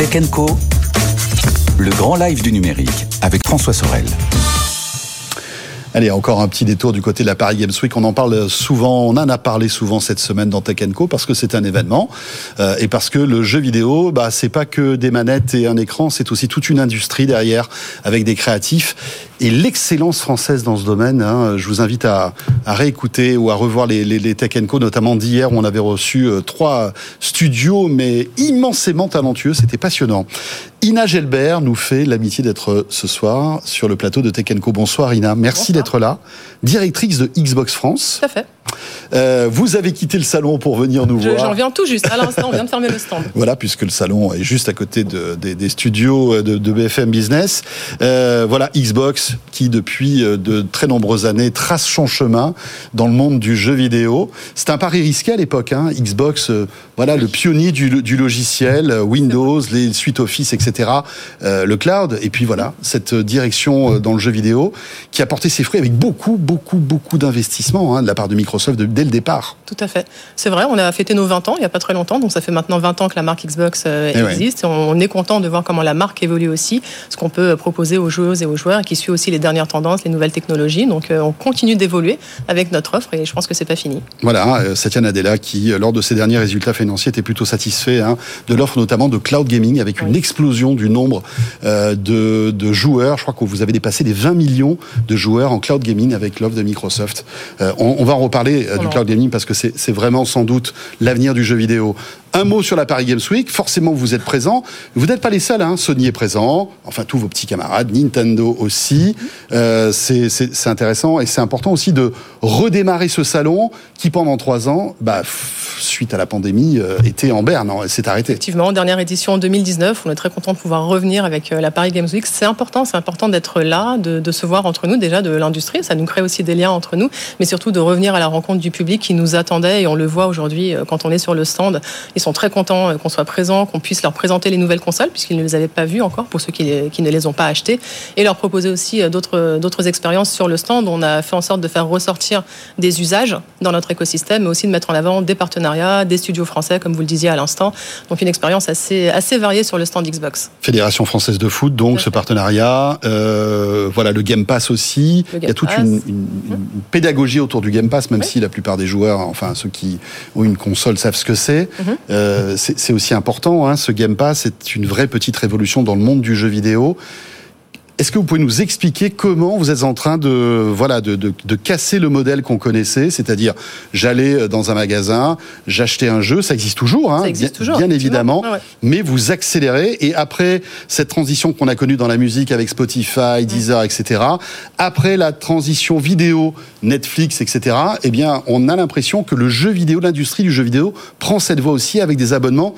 Tech Co. Le grand live du numérique avec François Sorel. Allez, encore un petit détour du côté de la Paris Games Week. On en parle souvent, on en a parlé souvent cette semaine dans Tech Co parce que c'est un événement euh, et parce que le jeu vidéo, bah c'est pas que des manettes et un écran, c'est aussi toute une industrie derrière avec des créatifs et l'excellence française dans ce domaine. Hein. Je vous invite à, à, réécouter ou à revoir les, les, les Tech Co, notamment d'hier où on avait reçu euh, trois studios mais immensément talentueux. C'était passionnant. Ina Gelbert nous fait l'amitié d'être ce soir sur le plateau de Tech Co. Bonsoir Ina, merci d'être là. Directrice de Xbox France. Tout à fait. Euh, vous avez quitté le salon pour venir nous je, voir. J'en viens tout juste. À l'instant, on vient de fermer le stand. voilà, puisque le salon est juste à côté de, de, des studios de, de BFM Business. Euh, voilà, Xbox qui depuis euh, de très nombreuses années trace son chemin dans le monde du jeu vidéo. C'est un pari risqué à l'époque. Hein. Xbox, euh, voilà, le pionnier du, du logiciel, euh, Windows, les suites Office, etc. Euh, le cloud. Et puis voilà, cette direction dans le jeu vidéo qui a porté ses fruits avec beaucoup, beaucoup, beaucoup d'investissements hein, de la part de Microsoft de, dès le départ. Tout à fait. C'est vrai, on a fêté nos 20 ans il n'y a pas très longtemps, donc ça fait maintenant 20 ans que la marque Xbox euh, existe. Et on est content de voir comment la marque évolue aussi, ce qu'on peut proposer aux joueuses et aux joueurs, qui suit aussi les dernières tendances, les nouvelles technologies. Donc euh, on continue d'évoluer avec notre offre et je pense que c'est pas fini. Voilà, euh, Satya Nadella qui, lors de ses derniers résultats financiers, était plutôt satisfait hein, de l'offre notamment de cloud gaming avec une explosion du nombre euh, de, de, joueurs. Je crois que vous avez dépassé les 20 millions de joueurs en cloud gaming avec l'offre de Microsoft. Euh, on, on, va en reparler du cloud gaming parce que c'est vraiment sans doute l'avenir du jeu vidéo. Un mot sur la Paris Games Week. Forcément, vous êtes présents. Vous n'êtes pas les seuls. Hein. Sony est présent. Enfin, tous vos petits camarades. Nintendo aussi. Euh, c'est intéressant et c'est important aussi de redémarrer ce salon qui, pendant trois ans, bah, suite à la pandémie, euh, était en berne. C'est arrêté. Effectivement, dernière édition en 2019. On est très content de pouvoir revenir avec euh, la Paris Games Week. C'est important. C'est important d'être là, de, se voir entre nous déjà de l'industrie. Ça nous crée aussi des liens entre nous, mais surtout de revenir à la rencontre du public qui nous attendait et on le voit aujourd'hui quand on est sur le stand. Sont très contents qu'on soit présents, qu'on puisse leur présenter les nouvelles consoles, puisqu'ils ne les avaient pas vues encore, pour ceux qui, les, qui ne les ont pas achetées, et leur proposer aussi d'autres expériences sur le stand. On a fait en sorte de faire ressortir des usages dans notre écosystème, mais aussi de mettre en avant des partenariats, des studios français, comme vous le disiez à l'instant. Donc une expérience assez, assez variée sur le stand Xbox. Fédération française de foot, donc ce partenariat. Euh, voilà, le Game Pass aussi. Game Il y a toute Pass. une, une, une, pédagogie autour du Game Pass, même oui. si la plupart des joueurs, enfin ceux qui ont une console savent ce que c'est. Mm -hmm. Euh, c'est aussi important. Hein, ce Game Pass est une vraie petite révolution dans le monde du jeu vidéo. Est-ce que vous pouvez nous expliquer comment vous êtes en train de voilà de, de, de casser le modèle qu'on connaissait, c'est-à-dire j'allais dans un magasin, j'achetais un jeu, ça existe toujours, hein, existe bien, toujours, bien évidemment, ah ouais. mais vous accélérez et après cette transition qu'on a connue dans la musique avec Spotify, Deezer, etc. Après la transition vidéo, Netflix, etc. Eh bien, on a l'impression que le jeu vidéo, l'industrie du jeu vidéo prend cette voie aussi avec des abonnements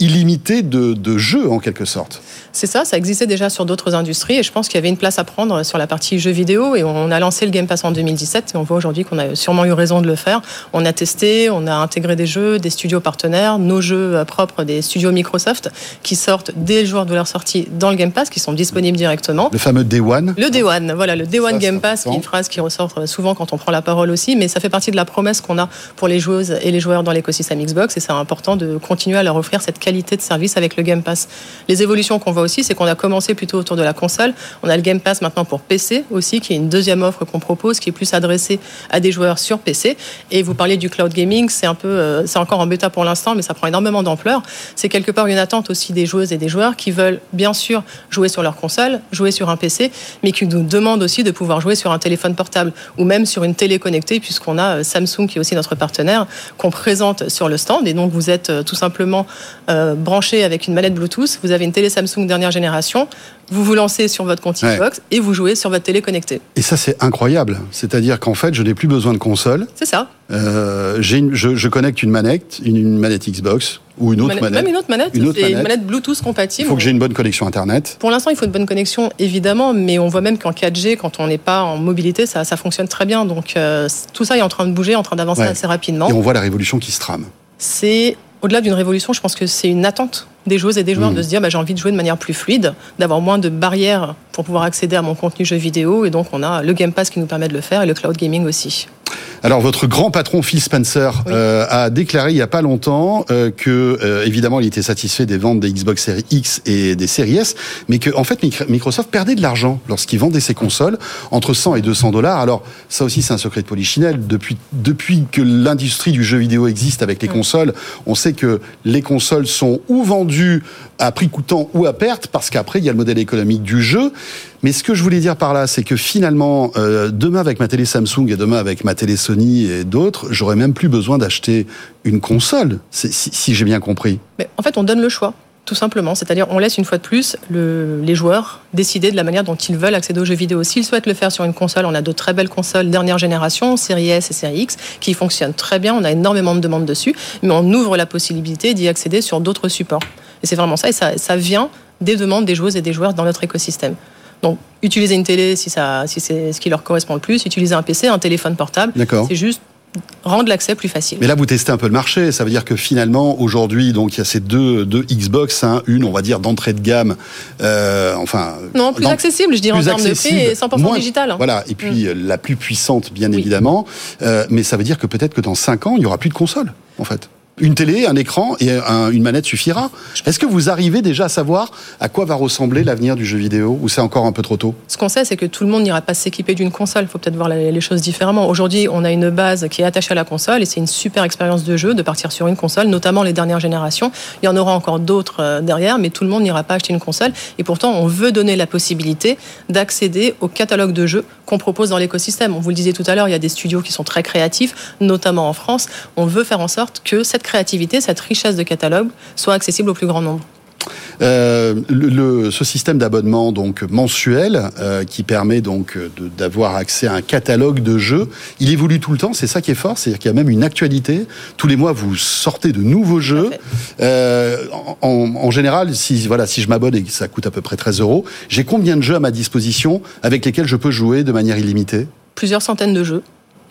illimités de, de jeux en quelque sorte. C'est ça, ça existait déjà sur d'autres industries et je pense qu'il y avait une place à prendre sur la partie jeux vidéo et on a lancé le Game Pass en 2017 et on voit aujourd'hui qu'on a sûrement eu raison de le faire. On a testé, on a intégré des jeux, des studios partenaires, nos jeux propres des studios Microsoft qui sortent dès le jour de leur sortie dans le Game Pass, qui sont disponibles directement. Le fameux Day One. Le Day One, voilà, le Day One Game Pass, qui est une phrase qui ressort souvent quand on prend la parole aussi, mais ça fait partie de la promesse qu'on a pour les joueuses et les joueurs dans l'écosystème Xbox et c'est important de continuer à leur offrir cette qualité de service avec le Game Pass. Les évolutions qu'on voit aussi, c'est qu'on a commencé plutôt autour de la console. On a le Game Pass maintenant pour PC aussi, qui est une deuxième offre qu'on propose, qui est plus adressée à des joueurs sur PC. Et vous parliez du cloud gaming, c'est un peu, euh, c'est encore en bêta pour l'instant, mais ça prend énormément d'ampleur. C'est quelque part une attente aussi des joueuses et des joueurs qui veulent bien sûr jouer sur leur console, jouer sur un PC, mais qui nous demandent aussi de pouvoir jouer sur un téléphone portable ou même sur une télé connectée, puisqu'on a Samsung qui est aussi notre partenaire qu'on présente sur le stand. Et donc vous êtes euh, tout simplement euh, branché avec une manette Bluetooth. Vous avez une télé Samsung dernière génération vous vous lancez sur votre compte Xbox ouais. et vous jouez sur votre télé connectée. Et ça, c'est incroyable. C'est-à-dire qu'en fait, je n'ai plus besoin de console. C'est ça. Euh, une, je, je, connecte une manette, une, une, manette Xbox ou une autre manette. manette. Même une autre manette. Une autre manette. Bluetooth compatible. Il faut que j'ai une bonne connexion Internet. Pour l'instant, il faut une bonne connexion, évidemment, mais on voit même qu'en 4G, quand on n'est pas en mobilité, ça, ça, fonctionne très bien. Donc euh, tout ça est en train de bouger, en train d'avancer ouais. assez rapidement. Et on voit la révolution qui se trame. C'est au-delà d'une révolution, je pense que c'est une attente des joueuses et des joueurs mmh. de se dire bah, j'ai envie de jouer de manière plus fluide, d'avoir moins de barrières pour pouvoir accéder à mon contenu jeu vidéo. Et donc on a le Game Pass qui nous permet de le faire et le cloud gaming aussi. Alors votre grand patron Phil Spencer euh, a déclaré il y a pas longtemps euh, que euh, évidemment il était satisfait des ventes des Xbox Series X et des Series S, mais que en fait Microsoft perdait de l'argent lorsqu'il vendait ses consoles entre 100 et 200 dollars. Alors ça aussi c'est un secret de polichinelle. Depuis depuis que l'industrie du jeu vidéo existe avec les consoles, on sait que les consoles sont ou vendues à prix coûtant ou à perte parce qu'après il y a le modèle économique du jeu. Mais ce que je voulais dire par là, c'est que finalement, euh, demain avec ma télé Samsung et demain avec ma télé Sony et d'autres, j'aurais même plus besoin d'acheter une console, si, j'ai bien compris. En fait, on donne le choix tout simplement. C'est-à-dire, on laisse une fois de plus le, les joueurs décider de la manière dont ils veulent accéder aux jeux vidéo. S'ils souhaitent le faire sur une console, on a de très belles consoles dernière génération, série S et série X, qui fonctionnent très bien. On a énormément de demandes dessus, mais on ouvre la possibilité d'y accéder sur d'autres supports. Et c'est vraiment ça, et ça vient des demandes des joueuses et des joueurs dans notre écosystème. Donc, utiliser une télé si, ça, si c'est ce qui leur correspond le plus, utiliser un PC, un téléphone portable, c'est juste rendre l'accès plus facile. Mais là, vous testez un peu le marché. Ça veut dire que finalement, aujourd'hui, donc il y a ces deux, deux Xbox, hein, une, on va dire, d'entrée de gamme, euh, enfin. Non, plus accessible, je dirais, en termes de prix et 100% digital. Hein. Voilà. Et puis mm. la plus puissante, bien évidemment. Euh, mais ça veut dire que peut-être que dans 5 ans, il n'y aura plus de console, en fait une télé, un écran et une manette suffira. Est-ce que vous arrivez déjà à savoir à quoi va ressembler l'avenir du jeu vidéo ou c'est encore un peu trop tôt? Ce qu'on sait, c'est que tout le monde n'ira pas s'équiper d'une console. Il faut peut-être voir les choses différemment. Aujourd'hui, on a une base qui est attachée à la console et c'est une super expérience de jeu de partir sur une console, notamment les dernières générations. Il y en aura encore d'autres euh, derrière, mais tout le monde n'ira pas acheter une console. Et pourtant, on veut donner la possibilité d'accéder au catalogue de jeux qu'on propose dans l'écosystème. On vous le disait tout à l'heure, il y a des studios qui sont très créatifs, notamment en France. On veut faire en sorte que cette créativité, cette richesse de catalogue soit accessible au plus grand nombre. Euh, le, ce système d'abonnement donc mensuel euh, qui permet donc d'avoir accès à un catalogue de jeux, il évolue tout le temps. C'est ça qui est fort, c'est-à-dire qu'il y a même une actualité. Tous les mois, vous sortez de nouveaux jeux. Euh, en, en, général, si voilà, si je m'abonne et que ça coûte à peu près 13 euros, j'ai combien de jeux à ma disposition avec lesquels je peux jouer de manière illimitée? Plusieurs centaines de jeux.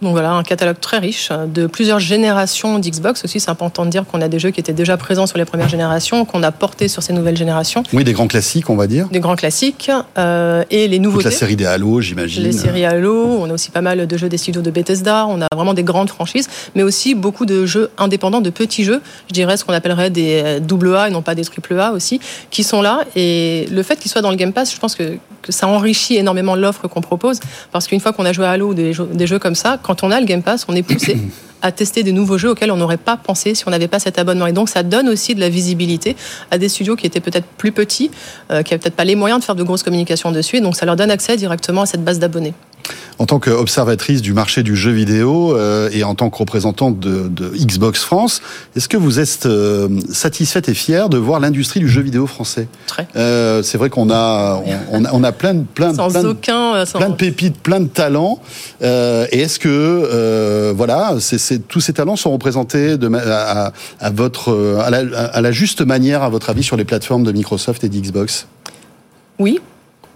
Donc voilà, un catalogue très riche de plusieurs générations d'Xbox aussi. C'est important de dire qu'on a des jeux qui étaient déjà présents sur les premières générations, qu'on a portés sur ces nouvelles générations. Oui, des grands classiques, on va dire. Des grands classiques euh, et les nouveautés. Toute la série des Halo, j'imagine. Les séries Halo. On a aussi pas mal de jeux des studios de Bethesda. On a vraiment des grandes franchises, mais aussi beaucoup de jeux indépendants, de petits jeux. Je dirais ce qu'on appellerait des double A et non pas des triple A aussi, qui sont là. Et le fait qu'ils soient dans le Game Pass, je pense que, ça enrichit énormément l'offre qu'on propose, parce qu'une fois qu'on a joué à Halo ou des jeux, des jeux comme ça, quand on a le Game Pass, on est poussé à tester des nouveaux jeux auxquels on n'aurait pas pensé si on n'avait pas cet abonnement. Et donc, ça donne aussi de la visibilité à des studios qui étaient peut-être plus petits, euh, qui n'avaient peut-être pas les moyens de faire de grosses communications dessus. Et donc, ça leur donne accès directement à cette base d'abonnés. En tant qu'observatrice du marché du jeu vidéo euh, et en tant que représentante de, de Xbox France, est-ce que vous êtes euh, satisfaite et fière de voir l'industrie du jeu vidéo français? Très. Euh, c'est vrai qu'on a on, a on, a plein de plein sans plein, aucun, plein de pépites, plein de talents. et est-ce que voilà, tous ces talents sont représentés de, à, à votre à la, à la juste manière à votre avis sur les plateformes de Microsoft et d'Xbox? Oui,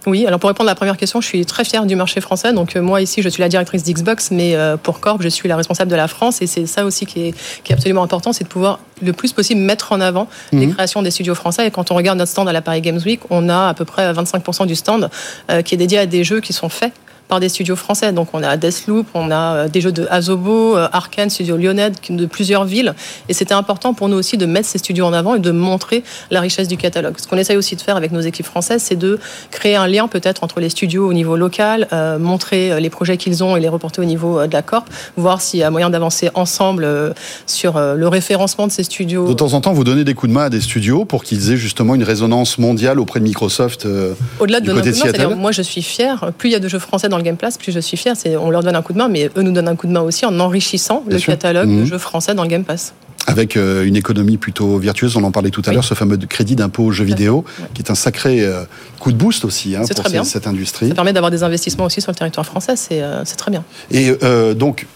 oui, alors pour répondre à la première question, je suis très fière du marché français. Donc euh, moi ici, je suis la directrice d'Xbox, mais euh, pour Corp, je suis la responsable de la France. Et c'est ça aussi qui est, qui est absolument important, c'est de pouvoir le plus possible mettre en avant les mhm. créations des studios français. Et quand on regarde notre stand à la Paris Games Week, on a à peu près 25% du stand euh, qui est dédié à des jeux qui sont faits par des studios français. Donc on a Deathloop, on a euh, des jeux de Azobo, euh, Arkane, Studio Lyonnais, de plusieurs villes. Et c'était important pour nous aussi de mettre ces studios en avant et de montrer la richesse du catalogue. Ce qu'on essaye aussi de faire avec nos équipes françaises, c'est de créer un lien peut-être entre les studios au niveau local, euh, montrer les projets qu'ils ont et les reporter au niveau de la Corp, voir s'il y a moyen d'avancer ensemble sur le référencement de ces studios. De temps en temps, vous donnez des coups de main à des studios pour qu'ils aient justement une résonance mondiale auprès de Microsoft. Au-delà de notre cest moi je suis fier. Plus il y a de jeux français dans Game Pass, plus je suis fier. On leur donne un coup de main, mais eux nous donnent un coup de main aussi en enrichissant le catalogue de mhm. jeux français dans le Game Pass. Avec euh, une économie plutôt vertueuse, on en parlait tout à l'heure, ce fameux crédit d'impôt aux jeux vidéo, qui est un sacré euh, coup de boost aussi hein, pour cette industrie. Ça permet d'avoir des investissements aussi sur le territoire français, c'est, euh, c'est très bien. Et donc,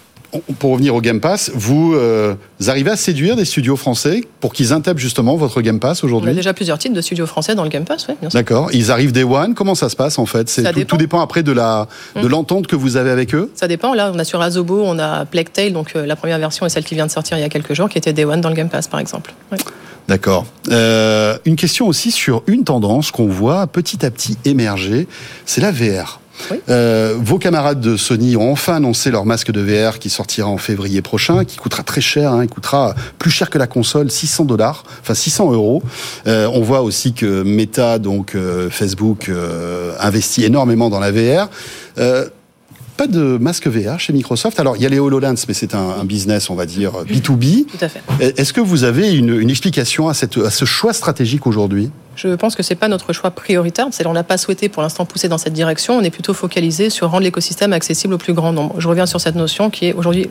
pour revenir au Game Pass, vous, euh, arrivez à séduire des studios français pour qu'ils intègrent justement votre Game Pass aujourd'hui On a déjà plusieurs types de studios français dans le Game Pass, oui, bien sûr. D'accord. Ils arrivent Day One. Comment ça se passe en fait? Tout, tout, dépend après de la de hum. l'entente que vous avez avec eux? Ça dépend. Là, on a sur Azobo, on a Plague Tale, donc euh, la première version est celle qui vient de sortir il y a quelques jours, qui était Day One dans le Game Pass, par exemple. D'accord. Euh, une question aussi sur une tendance qu'on voit petit à petit émerger, c'est la VR. Euh, vos camarades de Sony ont enfin annoncé leur masque de VR qui sortira en février prochain, qui coûtera très cher, hein, il coûtera plus cher que la console, 600 dollars, enfin 600 euros. Euh, on voit aussi que Meta, donc euh, Facebook, investit énormément dans la VR pas de masque VR chez Microsoft. Alors, il y a les HoloLens, mais c'est un, business, on va dire, B2B. Tout à fait. Est-ce que vous avez une, une explication à, cette, à ce choix stratégique aujourd'hui? Je pense que c'est pas notre choix prioritaire. On n'a pas souhaité pour l'instant pousser dans cette direction. On est plutôt focalisé sur rendre l'écosystème accessible au plus grand nombre. Je reviens sur cette notion qui est aujourd'hui,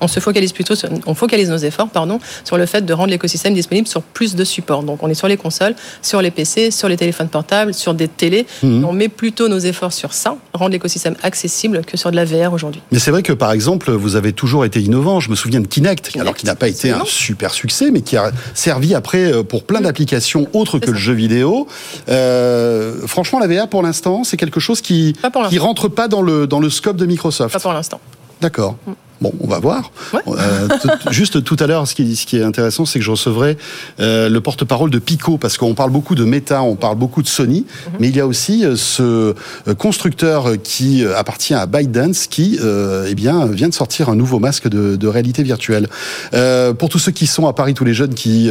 on se focalise plutôt, on focalise nos efforts, pardon, sur le fait de rendre l'écosystème disponible sur plus de supports. Donc on est sur les consoles, sur les PC, sur les téléphones portables, sur des télés. Mmh. On met plutôt nos efforts sur ça, rendre l'écosystème accessible, que sur de la VR aujourd'hui. Mais c'est vrai que par exemple, vous avez toujours été innovant. Je me souviens de Kinect, alors qui n'a pas été un super succès, mais qui a servi après euh, pour plein mmh. d'applications autres que le jeu vidéo. Euh, franchement, la VR pour l'instant, c'est quelque chose qui qui rentre pas dans le dans le scope de Microsoft. Pas pour l'instant. D'accord. Mm. Bon, on va voir. Euh, juste tout à l'heure, ce qui, ce qui est intéressant, c'est que je recevrai euh, le porte-parole de Pico, parce qu'on parle beaucoup de Meta, on parle beaucoup de Sony, mhm. mais il y a aussi euh, ce constructeur qui appartient à ByteDance, qui eh bien, vient de sortir un nouveau masque de, de réalité virtuelle. pour tous ceux qui sont à Paris, tous les jeunes qui,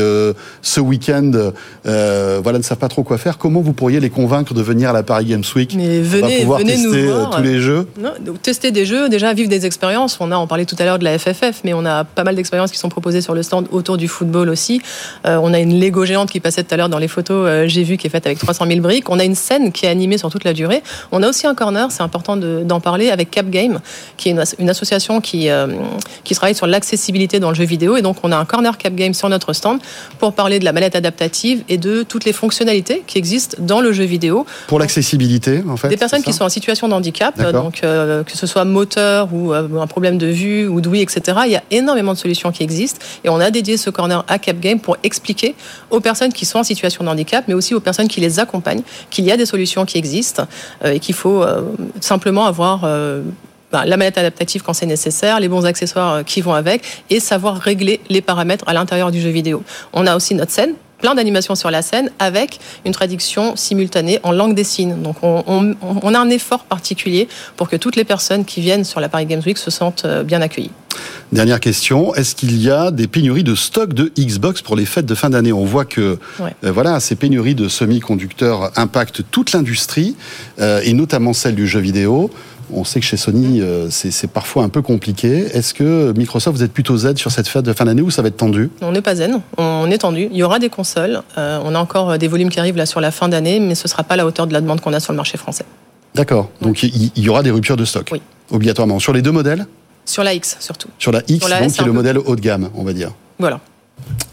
ce week-end, voilà, ne savent pas trop quoi faire, comment vous pourriez les convaincre de venir à la Paris Games Week? Mais venez, pouvoir venez tester nous voir. tous les jeux non, Tester des jeux, déjà vivre des expériences. On a en parlait tout à l'heure de la FFF, mais on a pas mal d'expériences qui sont proposées sur le stand autour du football aussi. Euh, on a une Lego géante qui passait tout à l'heure dans les photos, euh, j'ai vu, qui est faite avec 300 000 briques. On a une scène qui est animée sur toute la durée. On a aussi un corner, c'est important d'en parler, avec Cap Game, qui est une, association qui, euh, qui travaille sur l'accessibilité dans le jeu vidéo. Et donc, on a un corner Cap Game sur notre stand pour parler de la mallette adaptative et de toutes les fonctionnalités qui existent dans le jeu vidéo. Pour l'accessibilité, en fait Des personnes qui sont en situation de handicap, donc que ce soit moteur ou un problème de vue ou d'ouïe, etc. Il y a énormément de solutions qui existent et on a dédié ce corner à Cap Game pour expliquer aux personnes qui sont en situation de handicap, mais aussi aux personnes qui les accompagnent, qu'il y a des solutions qui existent euh, et qu'il faut euh, simplement avoir euh, ben, la manette adaptative quand c'est nécessaire, les bons accessoires qui vont avec et savoir régler les paramètres à l'intérieur du jeu vidéo. On a aussi notre scène plein d'animations sur la scène avec une traduction simultanée en langue des signes. Donc on, on, a un effort particulier pour que toutes les personnes qui viennent sur la Paris Games Week se sentent bien accueillies. Dernière question, est-ce qu'il y a des pénuries de stock de Xbox pour les fêtes de fin d'année? On voit que euh, voilà, ces pénuries de semi-conducteurs impactent toute l'industrie euh, et notamment celle du jeu vidéo. On sait que chez Sony, euh, c'est parfois un peu compliqué. Est-ce que Microsoft, vous êtes plutôt zen sur cette fête de fin d'année ou ça va être tendu? On n'est pas zen, on est tendu. Il y aura des consoles. on a encore des volumes qui arrivent là sur la fin d'année, mais ce ne sera pas à la hauteur de la demande qu'on a sur le marché français. D'accord. Donc il y, aura des ruptures de stock. Oui. Obligatoirement. Sur les deux modèles? Sur la X surtout. Sur la X, donc, qui est le modèle haut de gamme, on va dire. Voilà.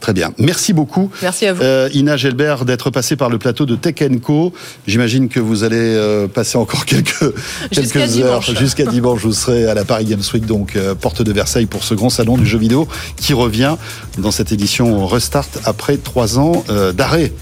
Très bien. Merci beaucoup. Merci à vous. Euh, Ina Gelbert d'être passée par le plateau de Tech Co. J'imagine que vous allez euh, passer encore quelques, quelques heures jusqu'à dimanche. Vous serez à la Paris Games Week, donc euh, porte de Versailles pour ce grand salon du jeu vidéo qui revient dans cette édition Restart après trois ans d'arrêt.